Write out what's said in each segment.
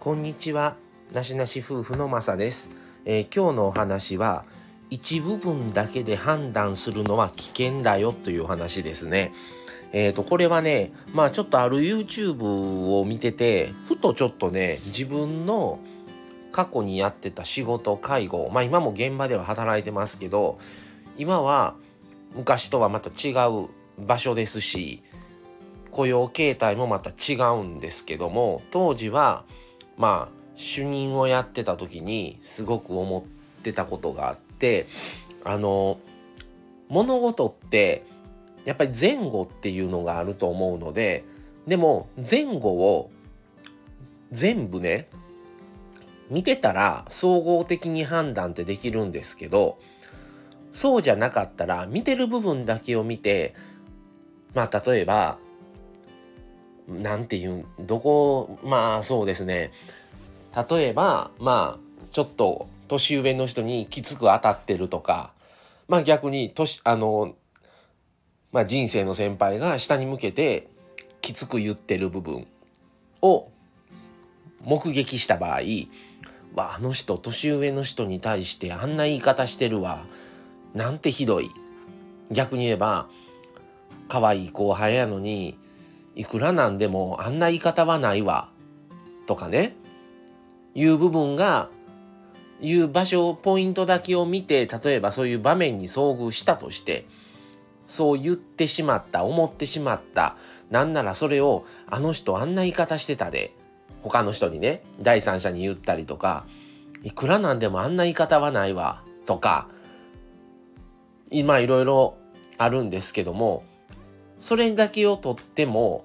こんにちは。なしなし夫婦のまさです、えー今日のお話は一部分だけで判断するのは危険だよという話ですね。えーとこれはねまあちょっとある YouTube を見ててふとちょっとね自分の過去にやってた仕事介護まあ今も現場では働いてますけど今は昔とはまた違う場所ですし雇用形態もまた違うんですけども当時はまあ主任をやってた時にすごく思ってたことがあってあの物事ってやっぱり前後っていうのがあると思うのででも前後を全部ね見てたら総合的に判断ってできるんですけどそうじゃなかったら見てる部分だけを見てまあ例えばなんていうどこまあそうですね。例えばまあちょっと年上の人にきつく当たってるとかまあ逆に年あのまあ人生の先輩が下に向けてきつく言ってる部分を目撃した場合わあの人年上の人に対してあんな言い方してるわなんてひどい。逆に言えば可愛い後輩やのにいくらなんでもあんな言い方はないわ。とかね。いう部分がいう場所ポイントだけを見て例えばそういう場面に遭遇したとしてそう言ってしまった思ってしまったなんならそれをあの人あんな言い方してたで他の人にね第三者に言ったりとかいくらなんでもあんな言い方はないわとか今いろいろあるんですけどもそれだけをとっても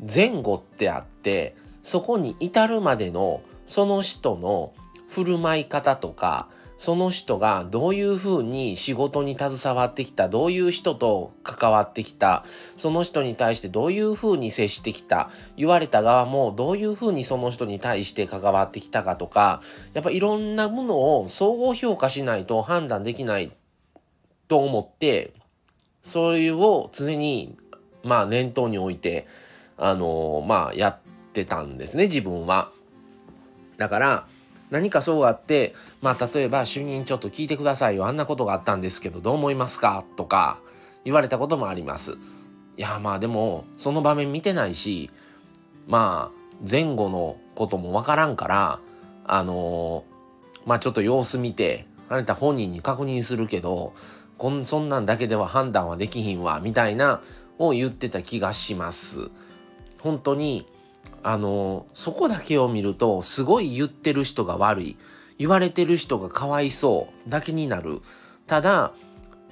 前後ってあってそこに至るまでのその人の振る舞い方とかその人がどういうふうに仕事に携わってきたどういう人と関わってきたその人に対してどういうふうに接してきた言われた側もどういうふうにその人に対して関わってきたかとかやっぱいろんなものを総合評価しないと判断できないと思ってそれを常にまあ念頭に置いてあのまあやってたんですね自分は。だから何かそうあってまあ例えば主任ちょっと聞いてくださいよあんなことがあったんですけどどう思いますか？とか言われたこともあります。いやまあでもその場面見てないしまあ前後のこともわからんからあのまあちょっと様子見てあなた本人に確認するけどこんそんなんだけでは判断はできひんわみたいなを言ってた気がします。本当にあのそこだけを見るとすごい言ってる人が悪い。言われてる人がかわいそうだけになる。ただ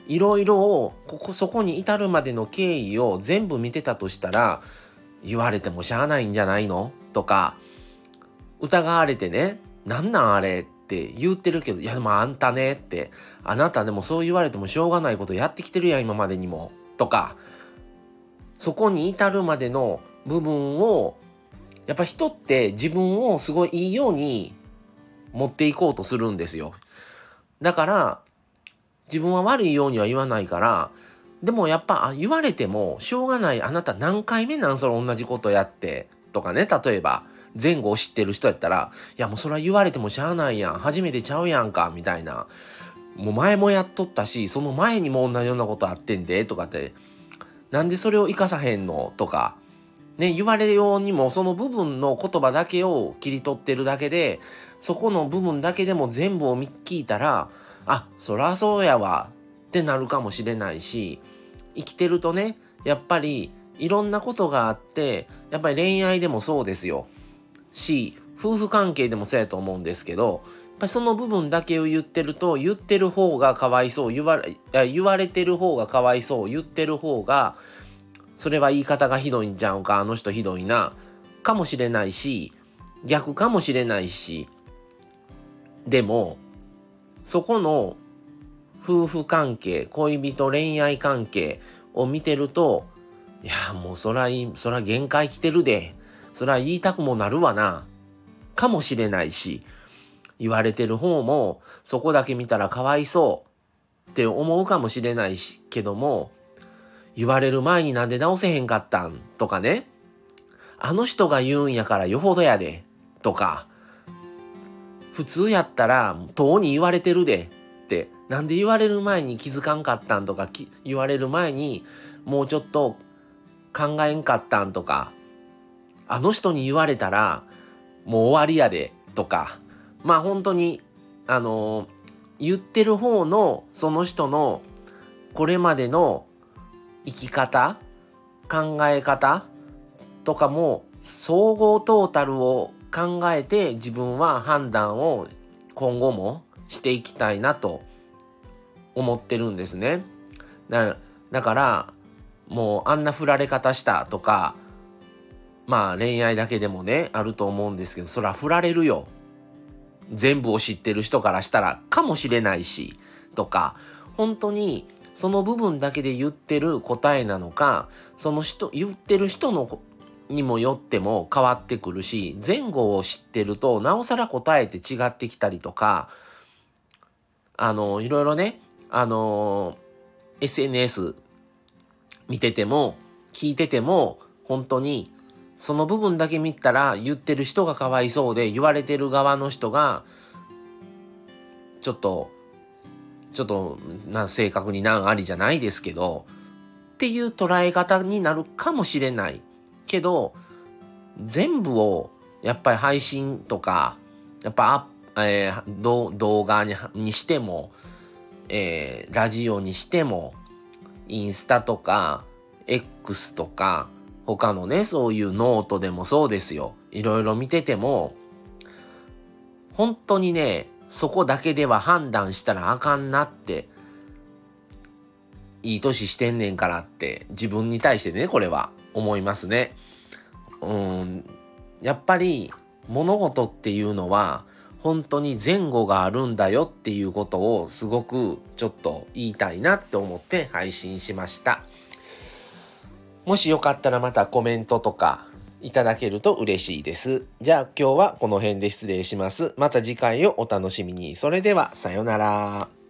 いろいろをここそこに至るまでの経緯を全部見てたとしたら言われてもしゃあないんじゃないの？とか疑われてねなんなんあれって言ってるけどいやでもあんたねってあなたでもそう言われてもしょうがないことやってきてるやん今までにも。とかそこに至るまでの部分をやっぱ人って自分をすごいいいように持っていこうとするんですよ。だから自分は悪いようには言わないからでもやっぱ言われてもしょうがないあなた何回目なんそれ同じことやってとかね例えば前後を知ってる人やったらいやもうそれは言われてもしゃあないやん初めてちゃうやんかみたいなもう前もやっとったしその前にも同じようなことあってんでとかってなんでそれを生かさへんの？とかね、言われようにもその部分の言葉だけを切り取ってるだけでそこの部分だけでも全部を聞いたらあそらそうやわってなるかもしれないし生きてるとねやっぱりいろんなことがあってやっぱり恋愛でもそうですよ。し夫婦関係でもそうやと思うんですけどやっぱその部分だけを言ってると言ってる方がかわいそう言われ言われてる方がかわいそう言ってる方がそれは言い方がひどいんちゃうかあの人ひどいな。かもしれないし逆かもしれないし。でもそこの夫婦関係恋人恋愛関係を見てるといやもうそらいそら限界来てるで。そら言いたくもなるわな。かもしれないし言われてる方もそこだけ見たらかわいそうって思うかもしれないしけども言われる前になんで直せへんかったんとかね。あの人が言うんやからよほどやで。とか、普通やったら、とうに言われてるでって、なんで言われる前に気づかんかったんとか、言われる前にもうちょっと考えんかったんとか、あの人に言われたらもう終わりやでとか、まあ本当に、あの言ってる方のその人のこれまでの生き方、考え方？とかも総合トータルを考えて自分は判断を今後もしていきたいなと思ってるんですね。だだからもうあんな振られ方したとかまあ恋愛だけでもねあると思うんですけどそら振られるよ。全部を知ってる人からしたらかもしれないしとか本当にその部分だけで言ってる答えなのかその人言ってる人のにもよっても変わってくるし前後を知ってるとなおさら答えて違ってきたりとかあのいろいろねあの SNS 見てても聞いてても本当にその部分だけ見たら言ってる人がかわいそうで言われてる側の人がちょっとちょっとな正確に難ありじゃないですけどっていう捉え方になるかもしれないけど全部をやっぱり配信とかやっぱ、えー、動画ににしても、えー、ラジオにしてもインスタとか X とか他のねそういうノートでもそうですよ。いろいろ見てても本当にねそこだけでは判断したらあかんなっていい年してんねんからって自分に対してねこれは思いますね。うんやっぱり物事っていうのは本当に前後があるんだよっていうことをすごくちょっと言いたいなって思って配信しました。もしよかったらまたコメントとかいただけると嬉しいです。じゃあ今日はこの辺で失礼します。また次回をお楽しみに。それではさようなら。